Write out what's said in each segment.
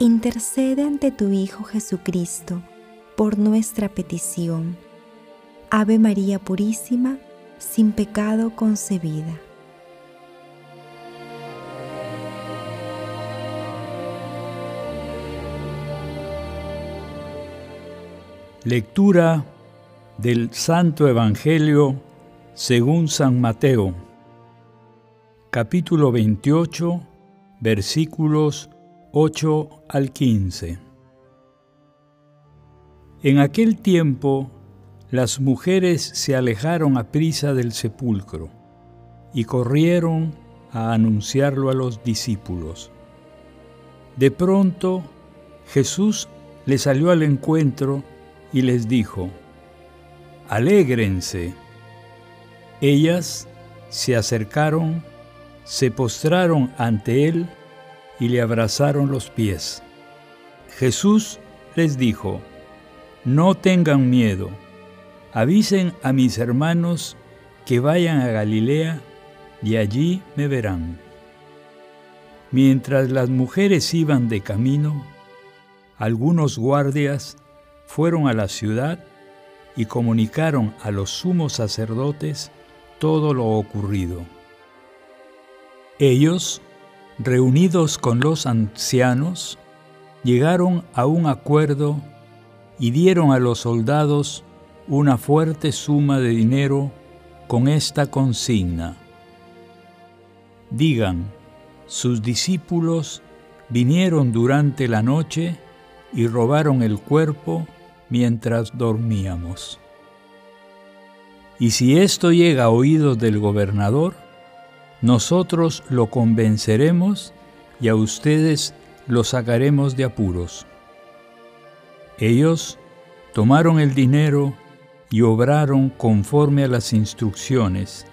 intercede ante tu Hijo Jesucristo por nuestra petición. Ave María Purísima, sin pecado concebida. Lectura del Santo Evangelio según San Mateo, capítulo 28, versículos 8 al 15. En aquel tiempo, las mujeres se alejaron a prisa del sepulcro y corrieron a anunciarlo a los discípulos. De pronto, Jesús les salió al encuentro y les dijo, Alégrense. Ellas se acercaron, se postraron ante él y le abrazaron los pies. Jesús les dijo, No tengan miedo, avisen a mis hermanos que vayan a Galilea y allí me verán. Mientras las mujeres iban de camino, algunos guardias fueron a la ciudad y comunicaron a los sumos sacerdotes todo lo ocurrido. Ellos, reunidos con los ancianos, llegaron a un acuerdo y dieron a los soldados una fuerte suma de dinero con esta consigna. Digan, sus discípulos vinieron durante la noche y robaron el cuerpo mientras dormíamos. Y si esto llega a oídos del gobernador, nosotros lo convenceremos y a ustedes lo sacaremos de apuros. Ellos tomaron el dinero y obraron conforme a las instrucciones.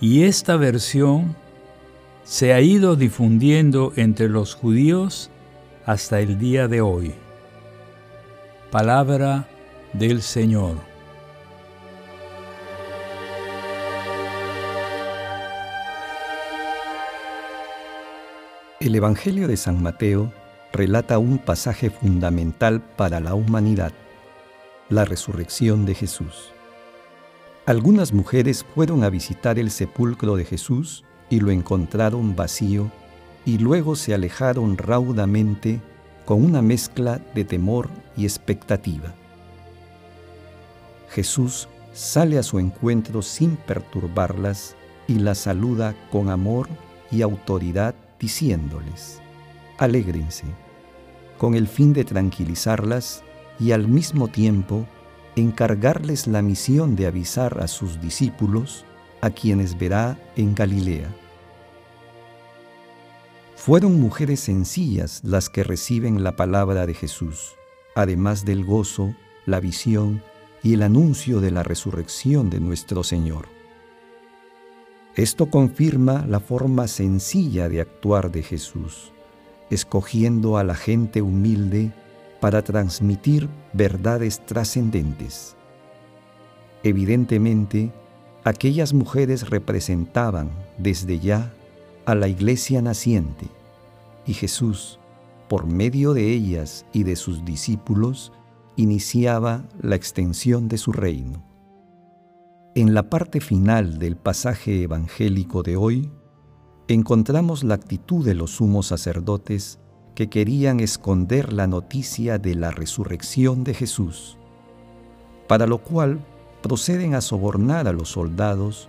Y esta versión se ha ido difundiendo entre los judíos hasta el día de hoy. Palabra del Señor. El Evangelio de San Mateo relata un pasaje fundamental para la humanidad, la resurrección de Jesús. Algunas mujeres fueron a visitar el sepulcro de Jesús y lo encontraron vacío y luego se alejaron raudamente con una mezcla de temor y expectativa. Jesús sale a su encuentro sin perturbarlas y las saluda con amor y autoridad diciéndoles, alégrense, con el fin de tranquilizarlas y al mismo tiempo encargarles la misión de avisar a sus discípulos, a quienes verá en Galilea. Fueron mujeres sencillas las que reciben la palabra de Jesús, además del gozo, la visión y el anuncio de la resurrección de nuestro Señor. Esto confirma la forma sencilla de actuar de Jesús, escogiendo a la gente humilde para transmitir verdades trascendentes. Evidentemente, aquellas mujeres representaban desde ya a la iglesia naciente, y Jesús, por medio de ellas y de sus discípulos, iniciaba la extensión de su reino. En la parte final del pasaje evangélico de hoy, encontramos la actitud de los sumos sacerdotes que querían esconder la noticia de la resurrección de Jesús, para lo cual proceden a sobornar a los soldados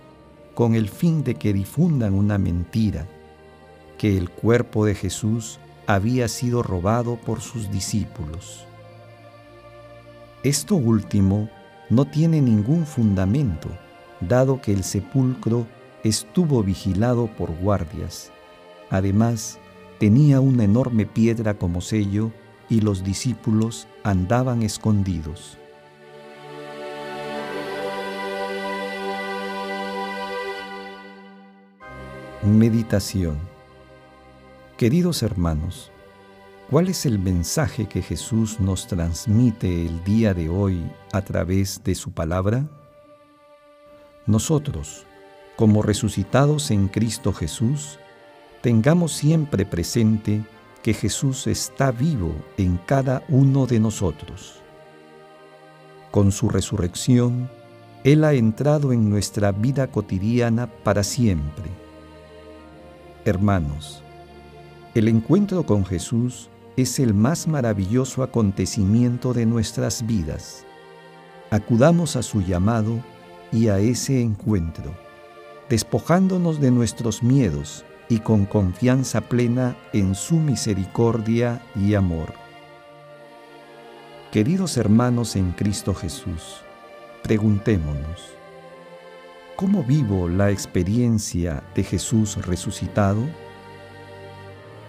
con el fin de que difundan una mentira, que el cuerpo de Jesús había sido robado por sus discípulos. Esto último no tiene ningún fundamento, dado que el sepulcro estuvo vigilado por guardias. Además, tenía una enorme piedra como sello y los discípulos andaban escondidos. Meditación Queridos hermanos, ¿cuál es el mensaje que Jesús nos transmite el día de hoy a través de su palabra? Nosotros, como resucitados en Cristo Jesús, tengamos siempre presente que Jesús está vivo en cada uno de nosotros. Con su resurrección, Él ha entrado en nuestra vida cotidiana para siempre Hermanos, el encuentro con Jesús es el más maravilloso acontecimiento de nuestras vidas. Acudamos a su llamado y a ese encuentro, despojándonos de nuestros miedos y con confianza plena en su misericordia y amor. Queridos hermanos en Cristo Jesús, preguntémonos, ¿Cómo vivo la experiencia de Jesús resucitado?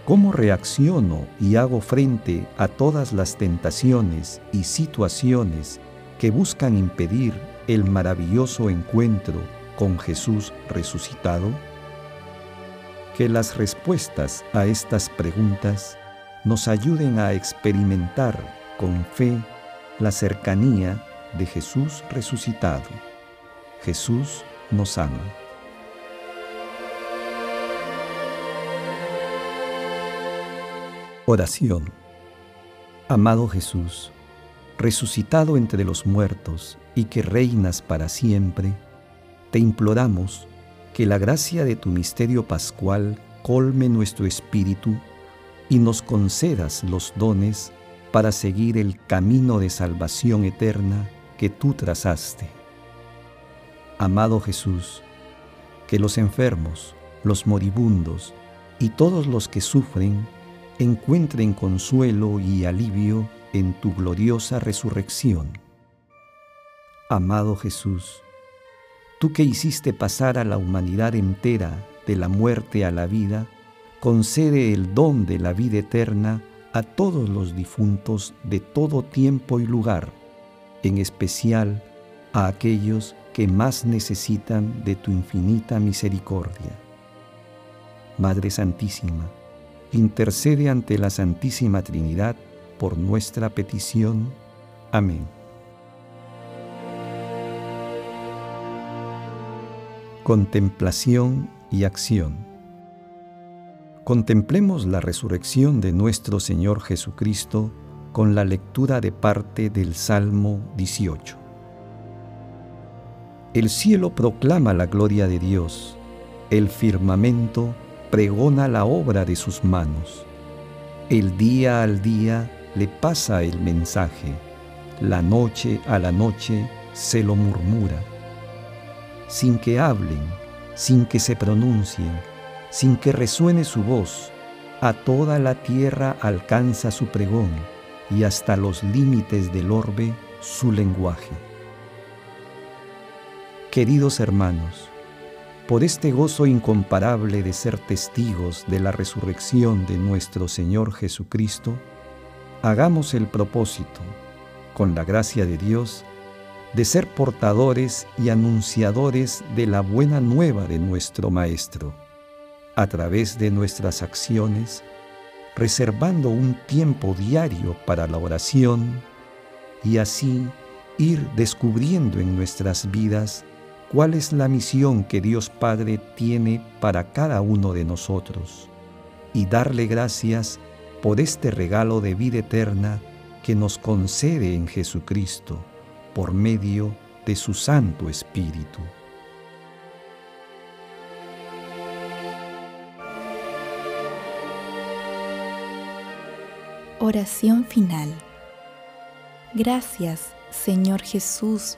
¿Cómo reacciono y hago frente a todas las tentaciones y situaciones que buscan impedir el maravilloso encuentro con Jesús resucitado? Que las respuestas a estas preguntas nos ayuden a experimentar con fe la cercanía de Jesús resucitado. Jesús nos ama. Oración. Amado Jesús, resucitado entre los muertos y que reinas para siempre, te imploramos que la gracia de tu misterio pascual colme nuestro espíritu y nos concedas los dones para seguir el camino de salvación eterna que tú trazaste Amado Jesús, que los enfermos, los moribundos y todos los que sufren encuentren consuelo y alivio en tu gloriosa resurrección. Amado Jesús, tú que hiciste pasar a la humanidad entera de la muerte a la vida, concede el don de la vida eterna a todos los difuntos de todo tiempo y lugar, en especial a aquellos que más necesitan de tu infinita misericordia. Madre Santísima, intercede ante la Santísima Trinidad por nuestra petición. Amén. Contemplación y acción. Contemplemos la resurrección de nuestro Señor Jesucristo con la lectura de parte del Salmo 18. El cielo proclama la gloria de Dios, el firmamento pregona la obra de sus manos. El día al día le pasa el mensaje, la noche a la noche se lo murmura. Sin que hablen, sin que se pronuncien, sin que resuene su voz, a toda la tierra alcanza su pregón y hasta los límites del orbe su lenguaje. Queridos hermanos, por este gozo incomparable de ser testigos de la resurrección de nuestro Señor Jesucristo, hagamos el propósito, con la gracia de Dios, de ser portadores y anunciadores de la buena nueva de nuestro Maestro, a través de nuestras acciones, reservando un tiempo diario para la oración y así ir descubriendo en nuestras vidas cuál es la misión que Dios Padre tiene para cada uno de nosotros y darle gracias por este regalo de vida eterna que nos concede en Jesucristo por medio de su Santo Espíritu. Oración final. Gracias, Señor Jesús,